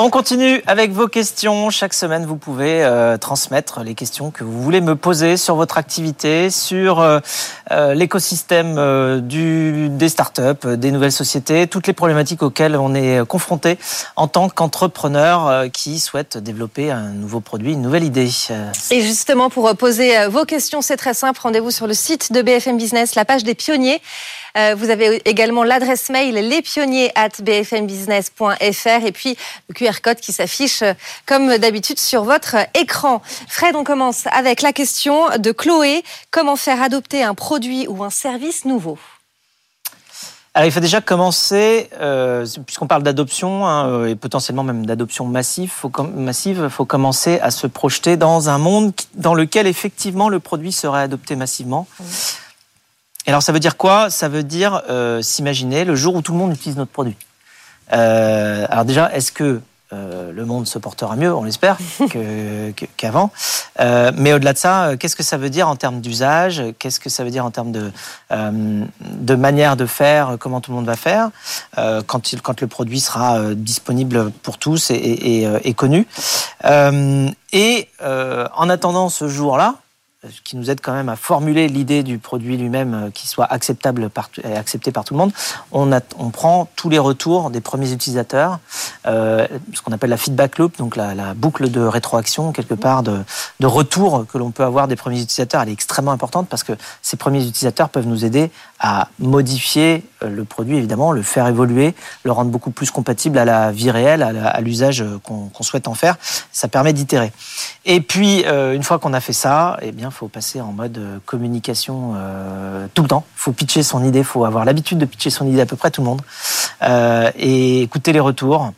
On continue avec vos questions. Chaque semaine, vous pouvez euh, transmettre les questions que vous voulez me poser sur votre activité, sur euh, euh, l'écosystème des startups, des nouvelles sociétés, toutes les problématiques auxquelles on est confronté en tant qu'entrepreneur qui souhaite développer un nouveau produit, une nouvelle idée. Et justement, pour poser vos questions, c'est très simple. Rendez-vous sur le site de BFM Business, la page des pionniers. Vous avez également l'adresse mail lespionniers at bfmbusiness.fr et puis le QR code qui s'affiche euh, comme d'habitude sur votre écran. Fred, on commence avec la question de Chloé. Comment faire adopter un produit ou un service nouveau? Alors, il faut déjà commencer, euh, puisqu'on parle d'adoption hein, et potentiellement même d'adoption massive, faut massive, il faut commencer à se projeter dans un monde dans lequel effectivement le produit serait adopté massivement. Et alors ça veut dire quoi? Ça veut dire euh, s'imaginer le jour où tout le monde utilise notre produit. Euh, alors déjà, est-ce que euh, le monde se portera mieux, on l'espère, qu'avant. euh, mais au-delà de ça, euh, qu'est-ce que ça veut dire en termes d'usage? Qu'est-ce que ça veut dire en termes de, de manière de faire? Comment tout le monde va faire? Quand, il, quand le produit sera disponible pour tous et, et, et, et connu. Et en attendant ce jour-là, qui nous aide quand même à formuler l'idée du produit lui-même euh, qui soit acceptable et accepté par tout le monde, on, a, on prend tous les retours des premiers utilisateurs, euh, ce qu'on appelle la feedback loop, donc la, la, boucle de rétroaction quelque part de, de retour que l'on peut avoir des premiers utilisateurs, elle est extrêmement importante parce que ces premiers utilisateurs peuvent nous aider à modifier euh, le produit évidemment, le faire évoluer, le rendre beaucoup plus compatible à la vie réelle, à l'usage qu'on qu souhaite en faire. Ça permet d'itérer. Et puis euh, une fois qu'on a fait ça, eh bien faut passer en mode euh, communication euh, tout le temps. faut pitcher son idée, faut avoir l'habitude de pitcher son idée à peu près tout le monde euh, et écouter les retours.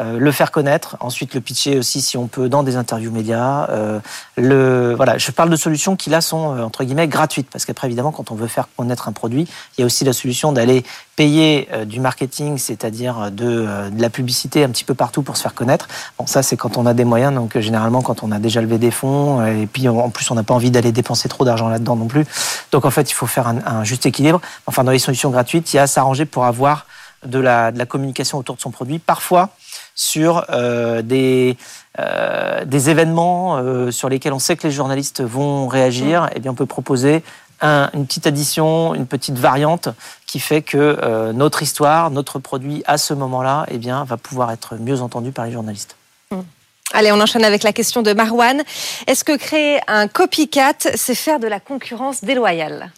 Euh, le faire connaître, ensuite le pitcher aussi si on peut dans des interviews médias. Euh, le, voilà, je parle de solutions qui là sont euh, entre guillemets gratuites parce qu'après évidemment quand on veut faire connaître un produit, il y a aussi la solution d'aller payer euh, du marketing, c'est-à-dire de, de, la publicité un petit peu partout pour se faire connaître. Bon ça c'est quand on a des moyens, donc généralement quand on a déjà levé des fonds et puis en plus on n'a pas envie d'aller dépenser trop d'argent là-dedans non plus. Donc en fait il faut faire un, un juste équilibre. Enfin dans les solutions gratuites, il y a à s'arranger pour avoir de la, de la communication autour de son produit. Parfois, sur euh, des, euh, des événements euh, sur lesquels on sait que les journalistes vont réagir, eh bien on peut proposer un, une petite addition, une petite variante qui fait que euh, notre histoire, notre produit à ce moment-là, eh bien va pouvoir être mieux entendu par les journalistes. Mmh. Allez, on enchaîne avec la question de Marwan. Est-ce que créer un copycat, c'est faire de la concurrence déloyale?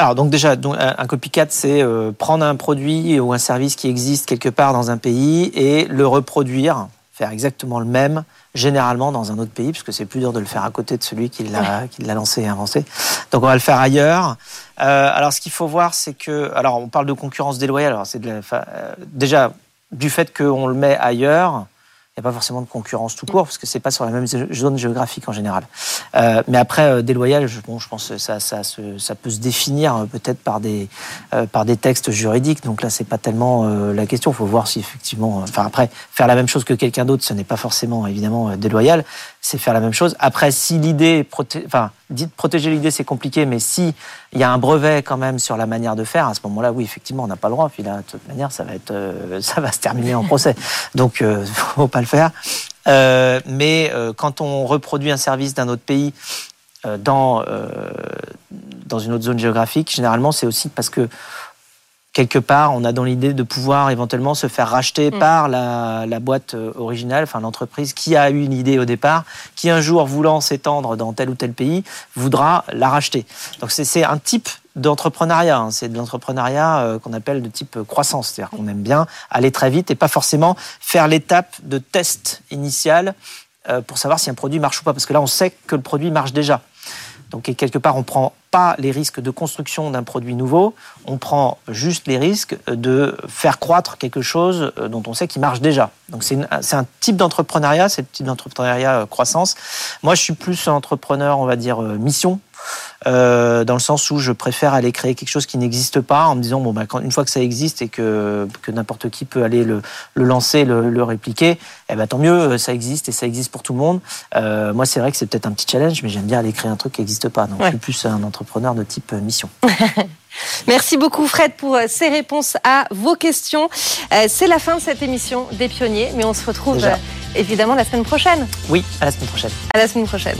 Alors donc déjà, donc, un copycat, c'est euh, prendre un produit ou un service qui existe quelque part dans un pays et le reproduire, faire exactement le même, généralement dans un autre pays, puisque c'est plus dur de le faire à côté de celui qui l'a ouais. lancé et inventé. Donc on va le faire ailleurs. Euh, alors ce qu'il faut voir, c'est que, alors on parle de concurrence déloyale. Alors c'est de la, euh, déjà du fait qu'on le met ailleurs, il n'y a pas forcément de concurrence tout court, parce que c'est pas sur la même zone géographique en général. Euh, mais après, euh, déloyal, je, bon, je pense que ça, ça, peut se définir euh, peut-être par des, par des textes juridiques. Donc là, c'est pas tellement la question. Il faut voir si effectivement. Enfin, après, faire la même chose que quelqu'un d'autre, ce n'est pas forcément évidemment déloyal. C'est faire la même chose. Après, si l'idée, enfin, dites protéger l'idée, c'est compliqué, mais si il y a un brevet quand même sur la manière de faire, à ce moment-là, oui, effectivement, on n'a pas le droit. Puis là, de toute manière, ça va être, ça va se terminer en procès. Donc, euh, faut pas le faire. Euh, mais euh, quand on reproduit un service d'un autre pays euh, dans dans une autre zone géographique, généralement, c'est aussi parce que quelque part, on a dans l'idée de pouvoir éventuellement se faire racheter mmh. par la, la, boîte originale, enfin l'entreprise qui a eu une idée au départ, qui un jour voulant s'étendre dans tel ou tel pays, voudra la racheter. Donc c'est un type d'entrepreneuriat, hein. c'est de l'entrepreneuriat euh, qu'on appelle de type croissance, c'est-à-dire qu'on aime bien aller très vite et pas forcément faire l'étape de test initial euh, pour savoir si un produit marche ou pas, parce que là on sait que le produit marche déjà. Donc, quelque part, on prend pas les risques de construction d'un produit nouveau, on prend juste les risques de faire croître quelque chose euh, dont on sait qu'il marche déjà. Donc, c'est un type d'entrepreneuriat, c'est le type d'entrepreneuriat croissance. Moi, je suis plus entrepreneur, on va dire, mission. Euh, dans le sens où je préfère aller créer quelque chose qui n'existe pas en me disant bon bah, quand, une fois que ça existe et que, que n'importe qui peut aller le, le lancer, le, le répliquer, eh ben, tant mieux, ça existe et ça existe pour tout le monde. Euh, moi c'est vrai que c'est peut-être un petit challenge, mais j'aime bien aller créer un truc qui n'existe pas. Donc ouais. je suis plus un entrepreneur de type mission. Merci beaucoup Fred pour ces réponses à vos questions. C'est la fin de cette émission des pionniers, mais on se retrouve évidemment la semaine prochaine. Oui, à la semaine prochaine. À la semaine prochaine.